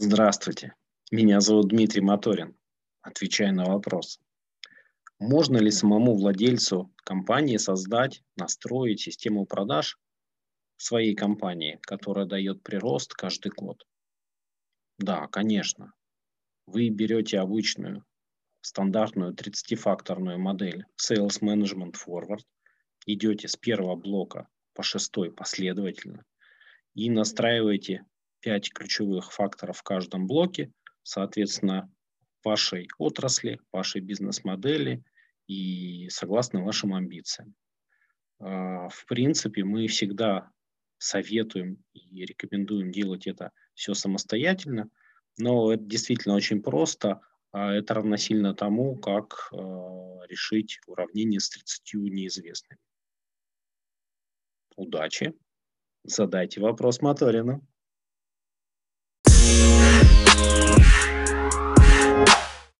Здравствуйте, меня зовут Дмитрий Моторин. Отвечаю на вопрос. Можно ли самому владельцу компании создать, настроить систему продаж своей компании, которая дает прирост каждый год? Да, конечно. Вы берете обычную стандартную 30-факторную модель Sales Management Forward, идете с первого блока по шестой последовательно и настраиваете 5 ключевых факторов в каждом блоке, соответственно, вашей отрасли, вашей бизнес-модели и согласно вашим амбициям. А, в принципе, мы всегда советуем и рекомендуем делать это все самостоятельно, но это действительно очень просто. А это равносильно тому, как а, решить уравнение с 30 неизвестными. Удачи! Задайте вопрос Моторину.